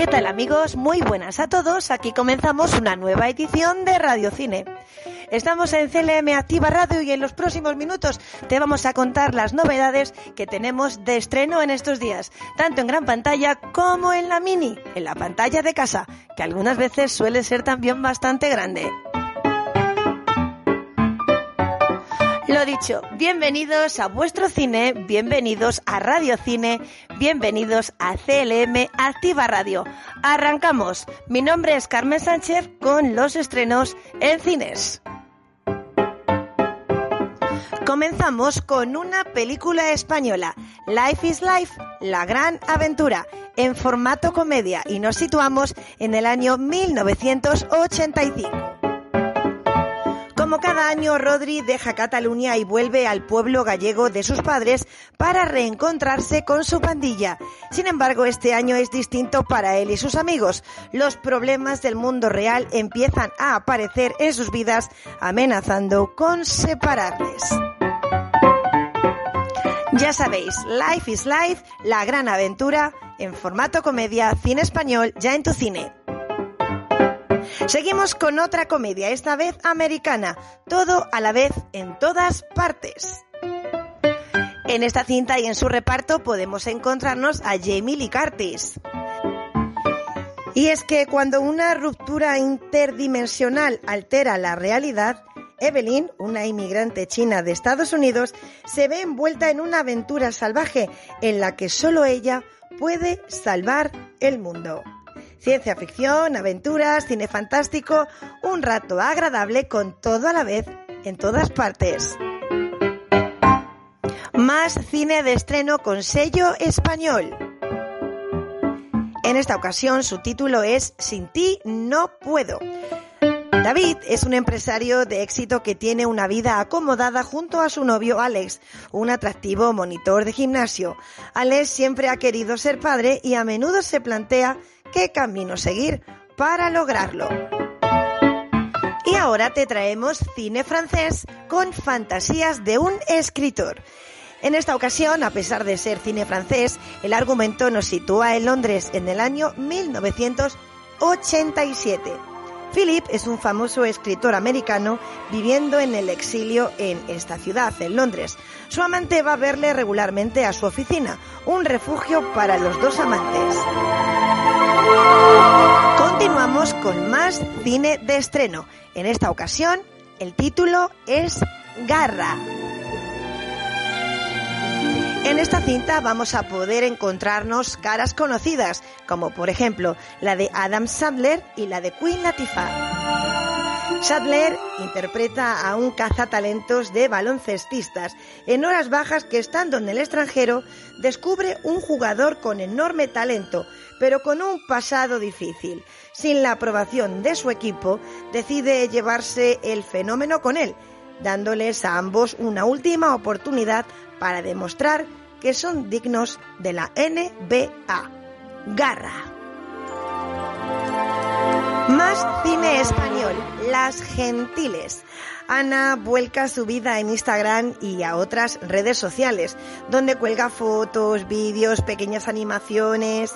¿Qué tal amigos? Muy buenas a todos. Aquí comenzamos una nueva edición de Radio Cine. Estamos en CLM Activa Radio y en los próximos minutos te vamos a contar las novedades que tenemos de estreno en estos días, tanto en gran pantalla como en la mini, en la pantalla de casa, que algunas veces suele ser también bastante grande. Lo dicho, bienvenidos a vuestro cine, bienvenidos a Radio Cine, bienvenidos a CLM Activa Radio. Arrancamos. Mi nombre es Carmen Sánchez con los estrenos en cines. Comenzamos con una película española, Life is Life, La Gran Aventura, en formato comedia y nos situamos en el año 1985. Como cada año, Rodri deja Cataluña y vuelve al pueblo gallego de sus padres para reencontrarse con su pandilla. Sin embargo, este año es distinto para él y sus amigos. Los problemas del mundo real empiezan a aparecer en sus vidas, amenazando con separarles. Ya sabéis, Life is Life, la gran aventura, en formato comedia, cine español, ya en tu cine. Seguimos con otra comedia, esta vez americana, todo a la vez en todas partes. En esta cinta y en su reparto podemos encontrarnos a Jamie Lee Curtis. Y es que cuando una ruptura interdimensional altera la realidad, Evelyn, una inmigrante china de Estados Unidos, se ve envuelta en una aventura salvaje en la que solo ella puede salvar el mundo. Ciencia ficción, aventuras, cine fantástico, un rato agradable con todo a la vez en todas partes. Más cine de estreno con sello español. En esta ocasión su título es Sin ti no puedo. David es un empresario de éxito que tiene una vida acomodada junto a su novio Alex, un atractivo monitor de gimnasio. Alex siempre ha querido ser padre y a menudo se plantea qué camino seguir para lograrlo. Y ahora te traemos cine francés con fantasías de un escritor. En esta ocasión, a pesar de ser cine francés, el argumento nos sitúa en Londres en el año 1987. Philip es un famoso escritor americano viviendo en el exilio en esta ciudad, en Londres. Su amante va a verle regularmente a su oficina, un refugio para los dos amantes. Continuamos con más cine de estreno. En esta ocasión, el título es Garra. En esta cinta vamos a poder encontrarnos caras conocidas, como por ejemplo la de Adam Sandler y la de Queen Latifah. Sadler interpreta a un cazatalentos de baloncestistas en horas bajas que estando en el extranjero descubre un jugador con enorme talento, pero con un pasado difícil. Sin la aprobación de su equipo, decide llevarse el fenómeno con él, dándoles a ambos una última oportunidad para demostrar que son dignos de la NBA. Garra. Más cine español, Las Gentiles. Ana vuelca su vida en Instagram y a otras redes sociales, donde cuelga fotos, vídeos, pequeñas animaciones.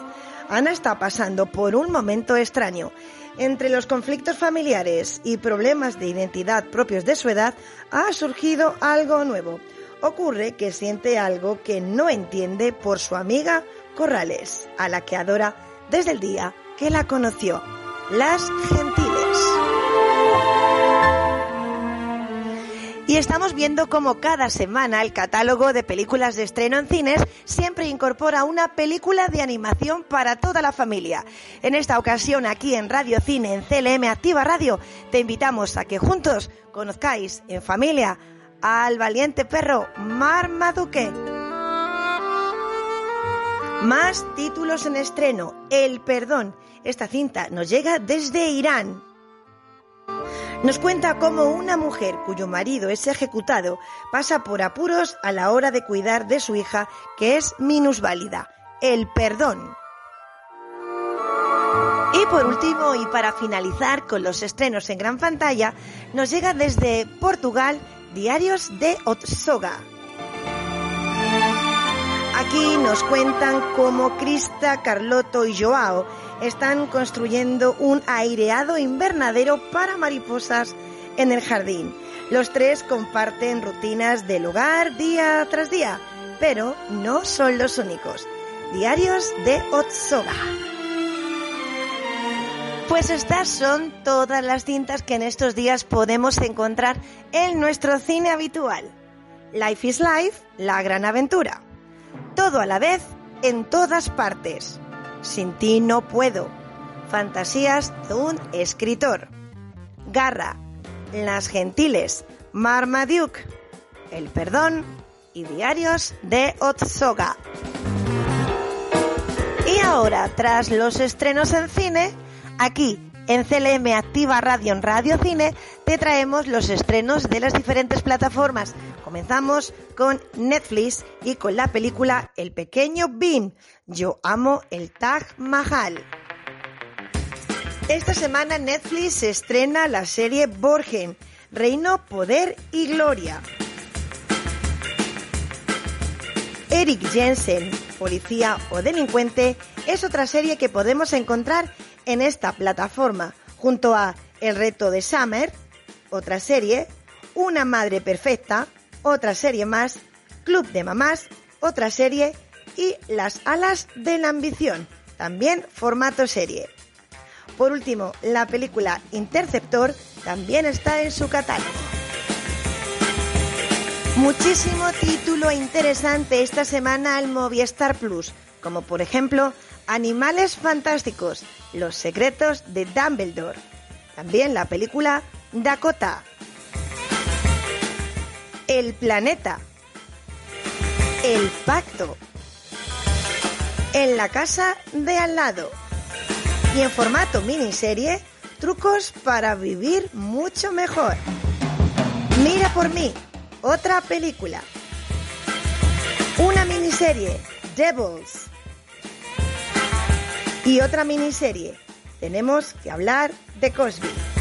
Ana está pasando por un momento extraño. Entre los conflictos familiares y problemas de identidad propios de su edad, ha surgido algo nuevo ocurre que siente algo que no entiende por su amiga Corrales, a la que adora desde el día que la conoció, Las Gentiles. Y estamos viendo cómo cada semana el catálogo de películas de estreno en cines siempre incorpora una película de animación para toda la familia. En esta ocasión, aquí en Radio Cine, en CLM Activa Radio, te invitamos a que juntos conozcáis en familia al valiente perro Marmaduke. Más títulos en estreno. El perdón. Esta cinta nos llega desde Irán. Nos cuenta cómo una mujer cuyo marido es ejecutado pasa por apuros a la hora de cuidar de su hija que es minusválida. El perdón. Y por último, y para finalizar con los estrenos en gran pantalla, nos llega desde Portugal Diarios de Otsoga. Aquí nos cuentan cómo Crista, Carloto y Joao están construyendo un aireado invernadero para mariposas en el jardín. Los tres comparten rutinas del hogar día tras día, pero no son los únicos. Diarios de Otsoga. Pues estas son todas las cintas que en estos días podemos encontrar en nuestro cine habitual. Life is Life, La Gran Aventura. Todo a la vez, en todas partes. Sin ti no puedo. Fantasías de un escritor. Garra. Las Gentiles. Marmaduke. El Perdón y Diarios de Otsoga. Y ahora, tras los estrenos en cine, aquí en CLM Activa Radio en Radio Cine te traemos los estrenos de las diferentes plataformas. Comenzamos con Netflix y con la película El pequeño Bean. Yo amo el Taj Mahal. Esta semana Netflix estrena la serie Borgen, Reino, Poder y Gloria. Eric Jensen, policía o delincuente, es otra serie que podemos encontrar en esta plataforma, junto a El reto de Summer, otra serie, Una madre perfecta, otra serie más, Club de mamás, otra serie y Las alas de la ambición, también formato serie. Por último, la película Interceptor también está en su catálogo. Muchísimo título interesante esta semana al Movistar Plus, como por ejemplo Animales Fantásticos, Los Secretos de Dumbledore. También la película Dakota. El Planeta. El Pacto. En la casa de al lado. Y en formato miniserie, trucos para vivir mucho mejor. Mira por mí, otra película. Una miniserie, Devils. Y otra miniserie, tenemos que hablar de Cosby.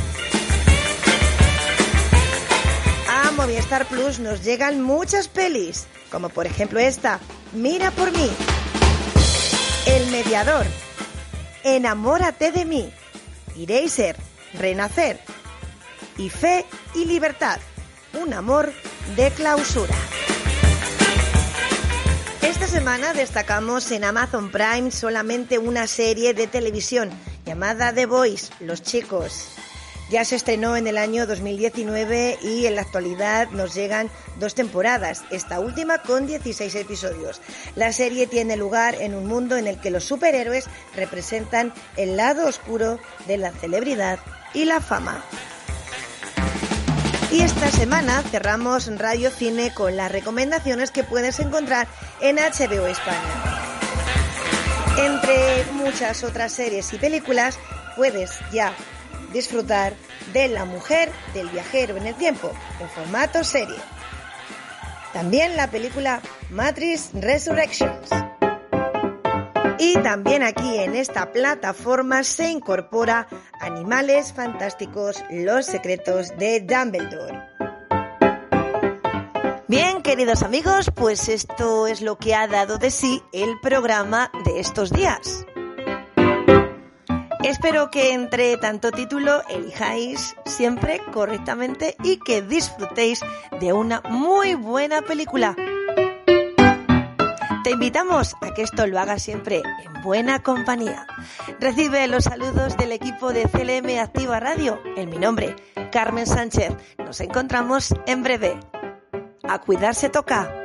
Movistar Plus nos llegan muchas pelis, como por ejemplo esta, Mira por mí. El mediador. Enamórate de mí. Eraser. Renacer. Y fe y libertad. Un amor de clausura. Esta semana destacamos en Amazon Prime solamente una serie de televisión llamada The Boys, Los Chicos. Ya se estrenó en el año 2019 y en la actualidad nos llegan dos temporadas, esta última con 16 episodios. La serie tiene lugar en un mundo en el que los superhéroes representan el lado oscuro de la celebridad y la fama. Y esta semana cerramos Radio Cine con las recomendaciones que puedes encontrar en HBO España. Entre muchas otras series y películas, puedes ya disfrutar de La mujer del viajero en el tiempo, en formato serie. También la película Matrix Resurrections. Y también aquí en esta plataforma se incorpora Animales Fantásticos, Los Secretos de Dumbledore. Bien, queridos amigos, pues esto es lo que ha dado de sí el programa de estos días. Espero que entre tanto título elijáis siempre correctamente y que disfrutéis de una muy buena película. Te invitamos a que esto lo hagas siempre en buena compañía. Recibe los saludos del equipo de CLM Activa Radio. En mi nombre, Carmen Sánchez. Nos encontramos en breve. A cuidarse toca.